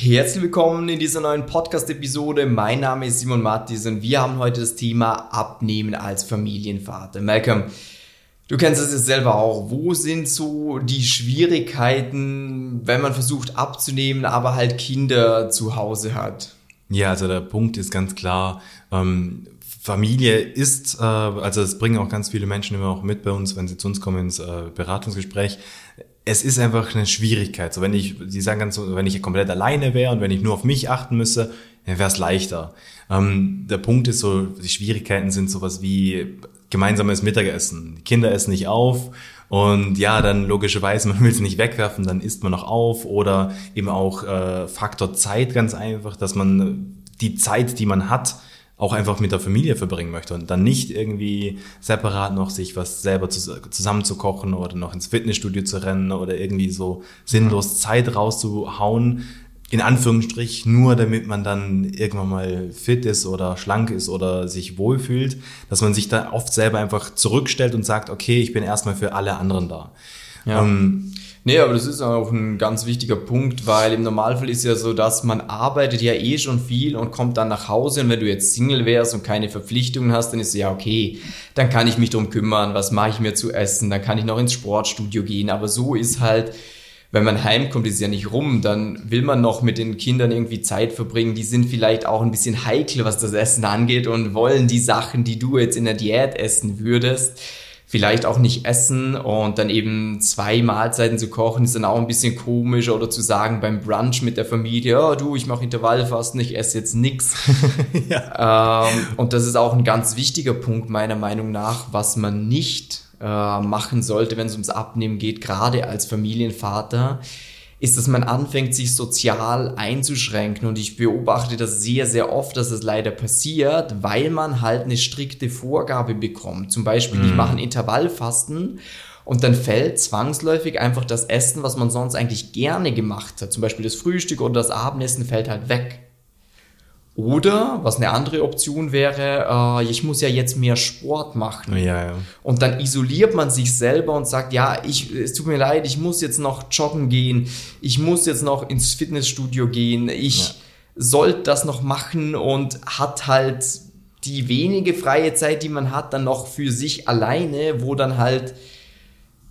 Herzlich willkommen in dieser neuen Podcast-Episode. Mein Name ist Simon Mattis und wir haben heute das Thema Abnehmen als Familienvater. Malcolm, du kennst es jetzt selber auch. Wo sind so die Schwierigkeiten, wenn man versucht abzunehmen, aber halt Kinder zu Hause hat? Ja, also der Punkt ist ganz klar, ähm, Familie ist, äh, also das bringen auch ganz viele Menschen immer auch mit bei uns, wenn sie zu uns kommen ins äh, Beratungsgespräch es ist einfach eine Schwierigkeit. So, wenn ich, Sie sagen ganz so, wenn ich komplett alleine wäre und wenn ich nur auf mich achten müsste, dann wäre es leichter. Ähm, der Punkt ist so, die Schwierigkeiten sind sowas wie gemeinsames Mittagessen. Die Kinder essen nicht auf und ja, dann logischerweise, man will es nicht wegwerfen, dann isst man noch auf oder eben auch äh, Faktor Zeit ganz einfach, dass man die Zeit, die man hat, auch einfach mit der Familie verbringen möchte und dann nicht irgendwie separat noch sich was selber zusammen zu kochen oder noch ins Fitnessstudio zu rennen oder irgendwie so sinnlos Zeit rauszuhauen, in Anführungsstrich, nur damit man dann irgendwann mal fit ist oder schlank ist oder sich wohlfühlt, dass man sich da oft selber einfach zurückstellt und sagt, okay, ich bin erstmal für alle anderen da. Ja. Ähm, Nee, aber das ist auch ein ganz wichtiger Punkt, weil im Normalfall ist ja so, dass man arbeitet ja eh schon viel und kommt dann nach Hause und wenn du jetzt Single wärst und keine Verpflichtungen hast, dann ist ja okay, dann kann ich mich drum kümmern, was mache ich mir zu essen, dann kann ich noch ins Sportstudio gehen, aber so ist halt, wenn man heimkommt, ist ja nicht rum, dann will man noch mit den Kindern irgendwie Zeit verbringen, die sind vielleicht auch ein bisschen heikel, was das Essen angeht und wollen die Sachen, die du jetzt in der Diät essen würdest, vielleicht auch nicht essen und dann eben zwei Mahlzeiten zu kochen, ist dann auch ein bisschen komisch oder zu sagen beim Brunch mit der Familie, oh, du, ich mache Intervallfasten, ich esse jetzt nix. ja. ähm, und das ist auch ein ganz wichtiger Punkt meiner Meinung nach, was man nicht äh, machen sollte, wenn es ums Abnehmen geht, gerade als Familienvater ist, dass man anfängt, sich sozial einzuschränken. Und ich beobachte das sehr, sehr oft, dass es leider passiert, weil man halt eine strikte Vorgabe bekommt. Zum Beispiel, mm. ich mhm. mache ein Intervallfasten und dann fällt zwangsläufig einfach das Essen, was man sonst eigentlich gerne gemacht hat. Zum Beispiel das Frühstück oder das Abendessen fällt halt weg. Oder, was eine andere Option wäre, äh, ich muss ja jetzt mehr Sport machen. Ja, ja. Und dann isoliert man sich selber und sagt, ja, ich, es tut mir leid, ich muss jetzt noch joggen gehen, ich muss jetzt noch ins Fitnessstudio gehen, ich ja. sollte das noch machen und hat halt die wenige freie Zeit, die man hat, dann noch für sich alleine, wo dann halt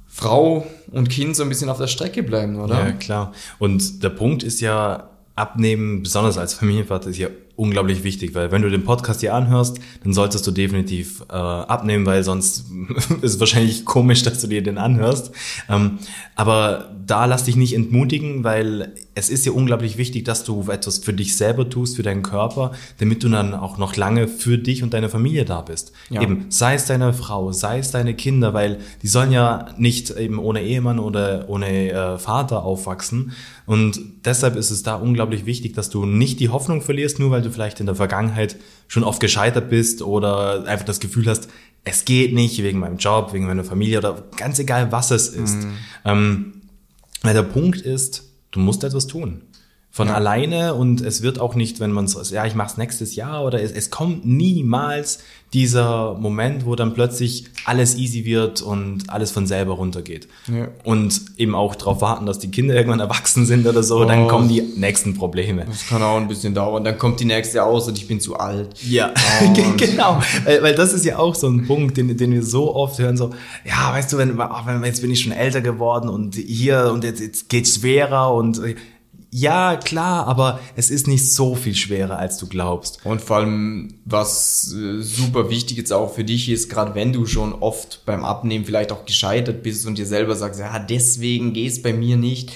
Frau und Kind so ein bisschen auf der Strecke bleiben, oder? Ja, klar. Und der Punkt ist ja, abnehmen, besonders als Familienvater, ist ja unglaublich wichtig, weil wenn du den Podcast hier anhörst, dann solltest du definitiv äh, abnehmen, weil sonst ist es wahrscheinlich komisch, dass du dir den anhörst. Ähm, aber da lass dich nicht entmutigen, weil es ist ja unglaublich wichtig, dass du etwas für dich selber tust, für deinen Körper, damit du dann auch noch lange für dich und deine Familie da bist. Ja. Eben, sei es deine Frau, sei es deine Kinder, weil die sollen ja nicht eben ohne Ehemann oder ohne äh, Vater aufwachsen. Und deshalb ist es da unglaublich wichtig, dass du nicht die Hoffnung verlierst, nur weil du vielleicht in der Vergangenheit schon oft gescheitert bist oder einfach das Gefühl hast, es geht nicht wegen meinem Job, wegen meiner Familie oder ganz egal, was es ist. Mhm. Ähm, weil der Punkt ist, du musst etwas tun. Von ja. alleine und es wird auch nicht, wenn man so, ja, ich mach's nächstes Jahr oder es, es kommt niemals dieser Moment, wo dann plötzlich alles easy wird und alles von selber runtergeht. Ja. Und eben auch darauf warten, dass die Kinder irgendwann erwachsen sind oder so, oh. dann kommen die nächsten Probleme. Das kann auch ein bisschen dauern. Dann kommt die nächste aus und ich bin zu alt. Ja, genau. Weil, weil das ist ja auch so ein Punkt, den, den wir so oft hören, so, ja, weißt du, wenn, wenn jetzt bin ich schon älter geworden und hier und jetzt, jetzt geht's schwerer und ja, klar, aber es ist nicht so viel schwerer, als du glaubst. Und vor allem, was äh, super wichtig jetzt auch für dich ist, gerade wenn du schon oft beim Abnehmen vielleicht auch gescheitert bist und dir selber sagst, ja, deswegen gehst bei mir nicht,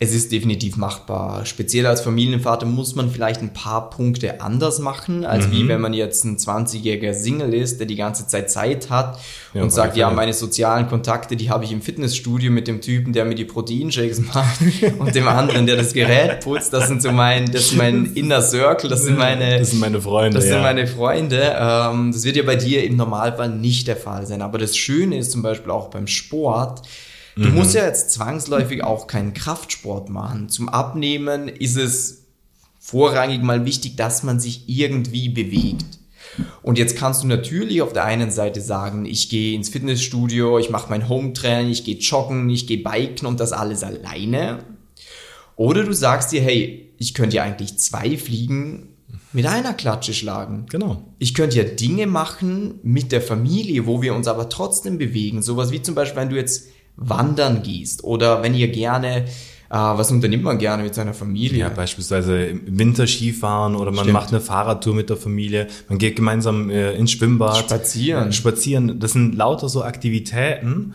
es ist definitiv machbar. Speziell als Familienvater muss man vielleicht ein paar Punkte anders machen, als mhm. wie wenn man jetzt ein 20-jähriger Single ist, der die ganze Zeit Zeit hat ja, und sagt, ja, meine sozialen Kontakte, die habe ich im Fitnessstudio mit dem Typen, der mir die Proteinshakes macht und dem anderen, der das Gerät putzt. Das sind so mein, das ist mein Inner Circle, das sind meine, das sind meine Freunde. Das sind ja. meine Freunde. Ähm, das wird ja bei dir im Normalfall nicht der Fall sein. Aber das Schöne ist zum Beispiel auch beim Sport, Du mhm. musst ja jetzt zwangsläufig auch keinen Kraftsport machen. Zum Abnehmen ist es vorrangig mal wichtig, dass man sich irgendwie bewegt. Und jetzt kannst du natürlich auf der einen Seite sagen, ich gehe ins Fitnessstudio, ich mache mein Home-Training, ich gehe joggen, ich gehe biken und das alles alleine. Oder du sagst dir, hey, ich könnte ja eigentlich zwei Fliegen mit einer Klatsche schlagen. Genau. Ich könnte ja Dinge machen mit der Familie, wo wir uns aber trotzdem bewegen. Sowas wie zum Beispiel, wenn du jetzt wandern gehst oder wenn ihr gerne äh, was unternimmt man gerne mit seiner Familie? Ja, beispielsweise im Winter Skifahren oder man Stimmt. macht eine Fahrradtour mit der Familie, man geht gemeinsam äh, ins Schwimmbad. Spazieren. Äh, Spazieren. Das sind lauter so Aktivitäten.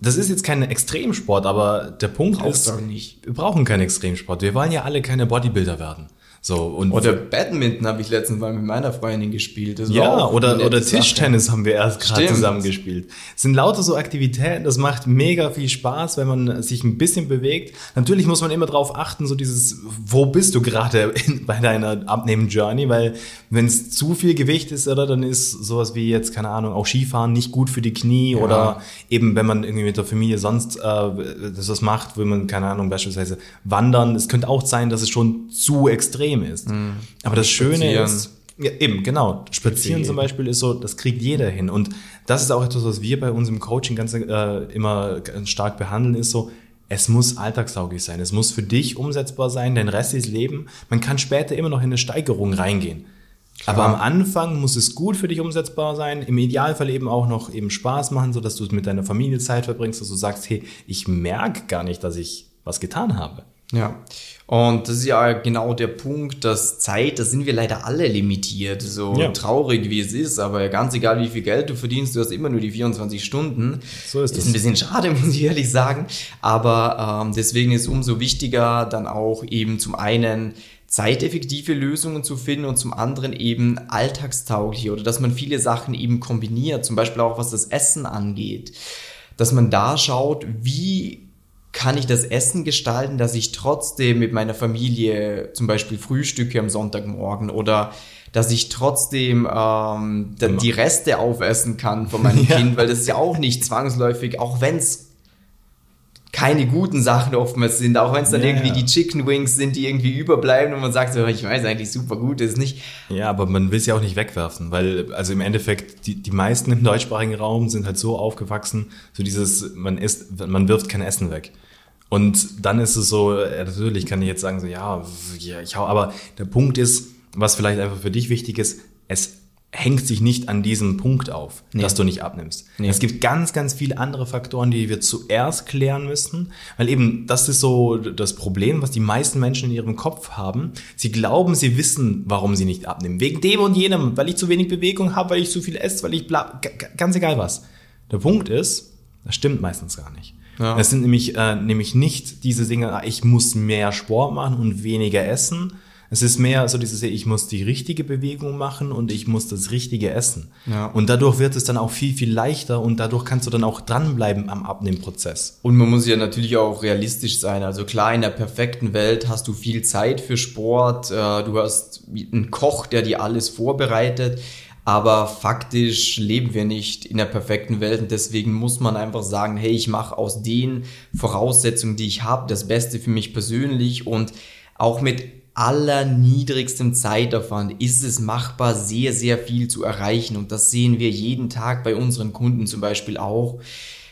Das ist jetzt kein Extremsport, aber der Punkt Brauchst ist, wir brauchen keinen Extremsport. Wir wollen ja alle keine Bodybuilder werden. So, und Oder Badminton habe ich letztens mal mit meiner Freundin gespielt. Das Ja, oder, oder nette Sache. Tischtennis haben wir erst gerade zusammen gespielt. Es sind lauter so Aktivitäten, das macht mega viel Spaß, wenn man sich ein bisschen bewegt. Natürlich muss man immer darauf achten, so dieses, wo bist du gerade bei deiner Abnehmen-Journey, weil wenn es zu viel Gewicht ist, oder, dann ist sowas wie jetzt, keine Ahnung, auch Skifahren nicht gut für die Knie oder eben, wenn man irgendwie mit der Familie sonst äh, das was macht, will man, keine Ahnung, beispielsweise wandern. Es könnte auch sein, dass es schon zu extrem ist. Aber das Schöne Spazieren. ist, ja, eben, genau. Spazieren zum Beispiel ist so, das kriegt jeder hin. Und das ist auch etwas, was wir bei uns im Coaching ganz äh, immer ganz stark behandeln, ist so, es muss alltagstauglich sein. Es muss für dich umsetzbar sein, dein restliches Leben. Man kann später immer noch in eine Steigerung reingehen. Aber am Anfang muss es gut für dich umsetzbar sein. Im Idealfall eben auch noch eben Spaß machen, so dass du mit deiner Familie Zeit verbringst, dass du sagst, hey, ich merke gar nicht, dass ich was getan habe. Ja, und das ist ja genau der Punkt, dass Zeit, da sind wir leider alle limitiert. So Ja. traurig wie es ist, aber ganz egal wie viel Geld du verdienst, du hast immer nur die 24 Stunden. So ist Ist es. ein bisschen schade, muss ich ehrlich sagen. Aber ähm, deswegen ist umso wichtiger, dann auch eben zum einen zeiteffektive Lösungen zu finden und zum anderen eben alltagstaugliche oder dass man viele Sachen eben kombiniert, zum Beispiel auch was das Essen angeht. Dass man da schaut, wie kann ich das Essen gestalten, dass ich trotzdem mit meiner Familie zum Beispiel frühstücke am Sonntagmorgen oder dass ich trotzdem ähm, die Reste aufessen kann von meinem Ja. Kind, weil das ist ja auch nicht zwangsläufig, auch wenn es keine guten Sachen oftmals sind, auch wenn es dann Ja, irgendwie ja. die Chicken Wings sind, die irgendwie überbleiben und man sagt so, ich weiß eigentlich super gut ist nicht. Ja, aber man will es ja auch nicht wegwerfen, weil, also im Endeffekt, die, die meisten im deutschsprachigen Raum sind halt so aufgewachsen, so dieses, man isst, man wirft kein Essen weg. Und dann ist es so, natürlich kann ich jetzt sagen, so, ja, ja, ich hau, aber der Punkt ist, was vielleicht einfach für dich wichtig ist, es hängt sich nicht an diesem Punkt auf, Nee. dass du nicht abnimmst. Nee. Es gibt ganz, ganz viele andere Faktoren, die wir zuerst klären müssen, weil eben das ist so das Problem, was die meisten Menschen in ihrem Kopf haben. Sie glauben, sie wissen, warum sie nicht abnehmen. Wegen dem und jenem, weil ich zu wenig Bewegung habe, weil ich zu viel esse, weil ich bla, ganz egal was. Der Punkt ist, das stimmt meistens gar nicht. Ja. Es sind nämlich, äh, nämlich nicht diese Dinge, ah, ich muss mehr Sport machen und weniger essen. Es ist mehr so dieses, ich muss die richtige Bewegung machen und ich muss das Richtige essen. Ja. Und dadurch wird es dann auch viel, viel leichter und dadurch kannst du dann auch dranbleiben am Abnehmprozess. Und man muss ja natürlich auch realistisch sein. Also klar, in der perfekten Welt hast du viel Zeit für Sport, äh, du hast einen Koch, der dir alles vorbereitet, aber faktisch leben wir nicht in der perfekten Welt und deswegen muss man einfach sagen, hey, ich mache aus den Voraussetzungen, die ich habe, das Beste für mich persönlich und auch mit allerniedrigstem Zeitaufwand ist es machbar, sehr, sehr viel zu erreichen. Und das sehen wir jeden Tag bei unseren Kunden zum Beispiel auch,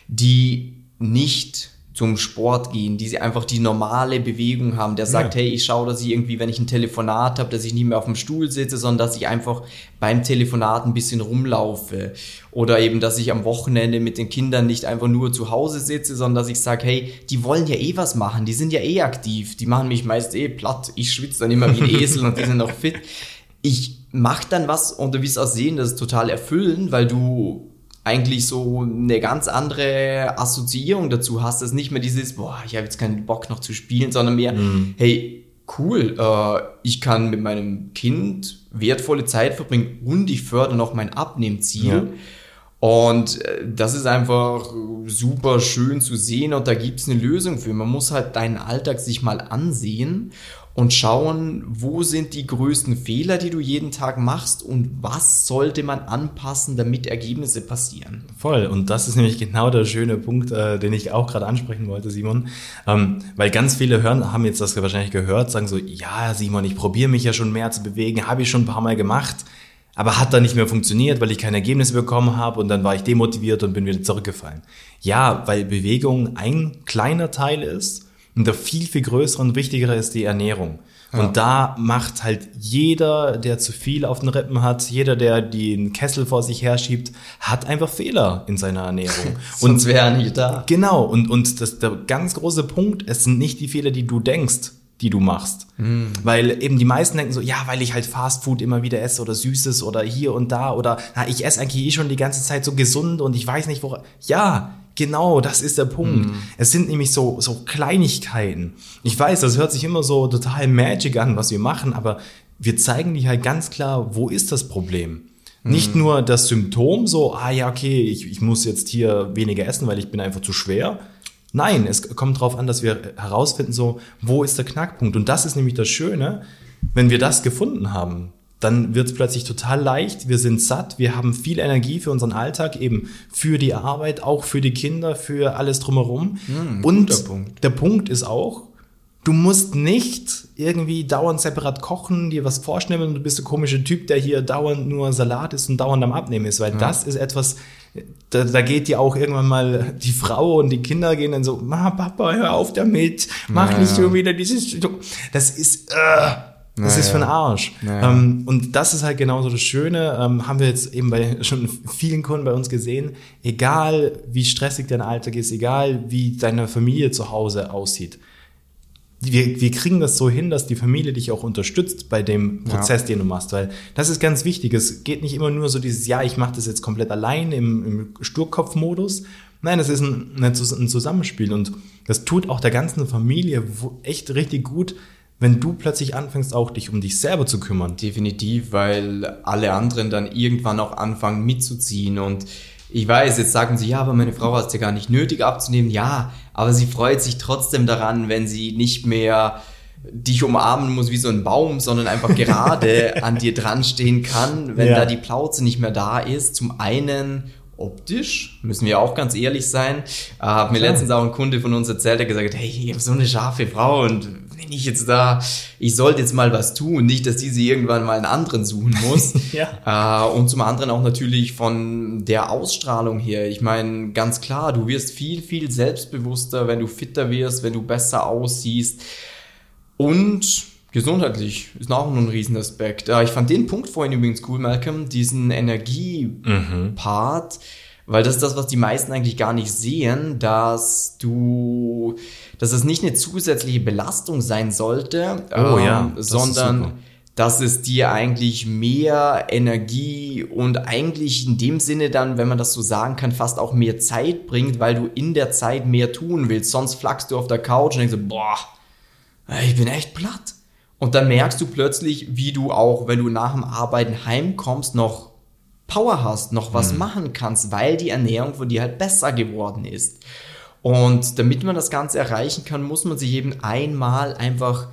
die nicht zum Sport gehen, die sie einfach die normale Bewegung haben, der sagt, Ja. hey, ich schaue, dass ich irgendwie, wenn ich ein Telefonat habe, dass ich nicht mehr auf dem Stuhl sitze, sondern dass ich einfach beim Telefonat ein bisschen rumlaufe. Oder eben, dass ich am Wochenende mit den Kindern nicht einfach nur zu Hause sitze, sondern dass ich sage, hey, die wollen ja eh was machen, die sind ja eh aktiv, die machen mich meist eh platt, ich schwitze dann immer wie ein Esel und die sind noch fit. Ich mache dann was und du wirst auch sehen, das ist total erfüllend, weil du eigentlich so eine ganz andere Assoziierung dazu hast, dass nicht mehr dieses, boah, ich habe jetzt keinen Bock noch zu spielen, sondern mehr, hey, cool, äh, ich kann mit meinem Kind wertvolle Zeit verbringen und ich fördere noch mein Abnehmziel. Ja. Und äh, das ist einfach super schön zu sehen und da gibt es eine Lösung für. Man muss halt deinen Alltag sich mal ansehen und schauen, wo sind die größten Fehler, die du jeden Tag machst und was sollte man anpassen, damit Ergebnisse passieren. Voll. Und das ist nämlich genau der schöne Punkt, äh, den ich auch gerade ansprechen wollte, Simon. Ähm, weil ganz viele hören, haben jetzt das wahrscheinlich gehört, sagen so, ja, Simon, ich probiere mich ja schon mehr zu bewegen, habe ich schon ein paar Mal gemacht, aber hat dann nicht mehr funktioniert, weil ich keine Ergebnisse bekommen habe und dann war ich demotiviert und bin wieder zurückgefallen. Ja, weil Bewegung ein kleiner Teil ist und der viel, viel größere und wichtigere ist die Ernährung. Ja. Und da macht halt jeder, der zu viel auf den Rippen hat, jeder, der den Kessel vor sich herschiebt, hat einfach Fehler in seiner Ernährung. Sonst wäre er nicht da. Genau. Und, und das, der ganz große Punkt, es sind nicht die Fehler, die du denkst, die du machst. Mm. Weil eben die meisten denken so, ja, weil ich halt Fastfood immer wieder esse oder Süßes oder hier und da oder na, ich esse eigentlich eh schon die ganze Zeit so gesund und ich weiß nicht, wo. Ja, Genau, das ist der Punkt. Mm. Es sind nämlich so, so Kleinigkeiten. Ich weiß, das hört sich immer so total magic an, was wir machen, aber wir zeigen dir halt ganz klar, wo ist das Problem. Nicht nur das Symptom, so, ah ja, okay, ich, ich muss jetzt hier weniger essen, weil ich bin einfach zu schwer. Nein, es kommt darauf an, dass wir herausfinden, so, wo ist der Knackpunkt. Und das ist nämlich das Schöne, wenn wir das gefunden haben, dann wird es plötzlich total leicht. Wir sind satt, wir haben viel Energie für unseren Alltag, eben für die Arbeit, auch für die Kinder, für alles drumherum. Mm, Und Punkt. der Punkt ist auch, du musst nicht irgendwie dauernd separat kochen, dir was vorschneiden und du bist der komische Typ, der hier dauernd nur Salat ist und dauernd am Abnehmen ist, weil ja. das ist etwas, da, da geht dir auch irgendwann mal die Frau und die Kinder gehen dann so, Ma, Papa, hör auf damit, mach ja, nicht so wieder dieses, das ist, äh, das naja. ist für den Arsch. Naja. Ähm, und das ist halt genauso das Schöne, ähm, haben wir jetzt eben bei schon vielen Kunden bei uns gesehen, egal wie stressig dein Alltag ist, egal wie deine Familie zu Hause aussieht, wir, wir kriegen das so hin, dass die Familie dich auch unterstützt bei dem Prozess, ja. den du machst, weil das ist ganz wichtig. Es geht nicht immer nur so dieses, ja, ich mache das jetzt komplett allein im, im Sturkopf-Modus. Nein, es ist ein, ein Zusammenspiel und das tut auch der ganzen Familie echt richtig gut, wenn du plötzlich anfängst, auch dich um dich selber zu kümmern. Definitiv, weil alle anderen dann irgendwann auch anfangen mitzuziehen und ich weiß, jetzt sagen sie, ja, aber meine Frau hat es ja gar nicht nötig abzunehmen. Ja, aber sie freut sich trotzdem daran, wenn sie nicht mehr dich umarmen muss wie so ein Baum, sondern einfach gerade an dir dran stehen kann, wenn ja. da die Plauze nicht mehr da ist. Zum einen optisch, müssen wir auch ganz ehrlich sein. Äh, hat mir letztens auch ein Kunde von uns erzählt, der gesagt hat, hey, ich habe so eine scharfe Frau und wenn ich jetzt da, ich sollte jetzt mal was tun, nicht, dass diese irgendwann mal einen anderen suchen muss. ja. Äh, und zum anderen auch natürlich von der Ausstrahlung her. Ich meine, ganz klar, du wirst viel, viel selbstbewusster, wenn du fitter wirst, wenn du besser aussiehst. Und gesundheitlich ist auch ein Riesenaspekt. Äh, ich fand den Punkt vorhin übrigens cool, Malcolm, diesen Energie-Part. Mhm weil das ist das, was die meisten eigentlich gar nicht sehen, dass du, dass es nicht eine zusätzliche Belastung sein sollte, oh, ähm, ja, sondern dass es dir eigentlich mehr Energie und eigentlich in dem Sinne dann, wenn man das so sagen kann, fast auch mehr Zeit bringt, weil du in der Zeit mehr tun willst. Sonst flackst du auf der Couch und denkst so, boah, ich bin echt platt. Und dann merkst du plötzlich, wie du auch, wenn du nach dem Arbeiten heimkommst, noch Power hast, noch was mhm. machen kannst, weil die Ernährung von dir halt besser geworden ist. Und damit man das Ganze erreichen kann, muss man sich eben einmal einfach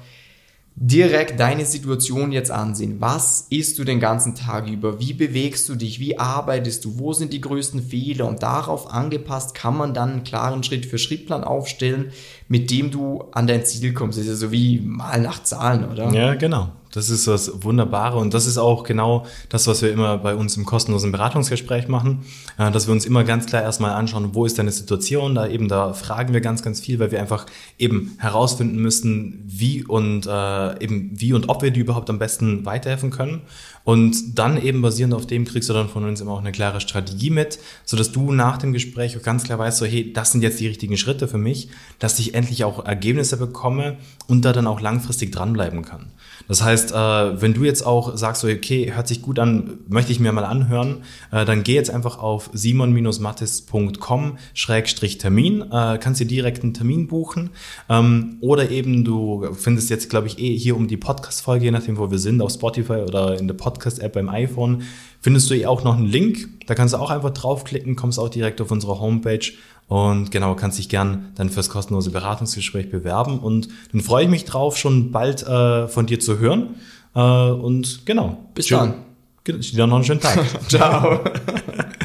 direkt deine Situation jetzt ansehen. Was isst du den ganzen Tag über? Wie bewegst du dich? Wie arbeitest du? Wo sind die größten Fehler? Und darauf angepasst kann man dann einen klaren Schritt-für-Schritt-Plan aufstellen, mit dem du an dein Ziel kommst. Das ist ja so wie mal nach Zahlen, oder? Ja, genau. Das ist das Wunderbare und das ist auch genau das, was wir immer bei uns im kostenlosen Beratungsgespräch machen, äh, dass wir uns immer ganz klar erstmal anschauen, wo ist deine Situation, da eben da fragen wir ganz, ganz viel, weil wir einfach eben herausfinden müssen, wie und äh, eben wie und ob wir dir überhaupt am besten weiterhelfen können und dann eben basierend auf dem kriegst du dann von uns immer auch eine klare Strategie mit, sodass du nach dem Gespräch auch ganz klar weißt, so hey, das sind jetzt die richtigen Schritte für mich, dass ich endlich auch Ergebnisse bekomme und da dann auch langfristig dranbleiben kann. Das heißt, äh, wenn du jetzt auch sagst, okay, hört sich gut an, möchte ich mir mal anhören, äh, dann geh jetzt einfach auf simon-mattis.com-termin, äh, kannst dir direkt einen Termin buchen ähm, oder eben du findest jetzt, glaube ich, eh hier um die Podcast-Folge, je nachdem, wo wir sind, auf Spotify oder in der Podcast-App beim iPhone, findest du eh auch noch einen Link. Da kannst du auch einfach draufklicken, kommst auch direkt auf unsere Homepage und genau, kannst dich gern dann fürs kostenlose Beratungsgespräch bewerben. Und dann freue ich mich drauf, schon bald äh, von dir zu hören. Äh, und genau. Bis dann. Dir noch einen schönen Tag. Ciao.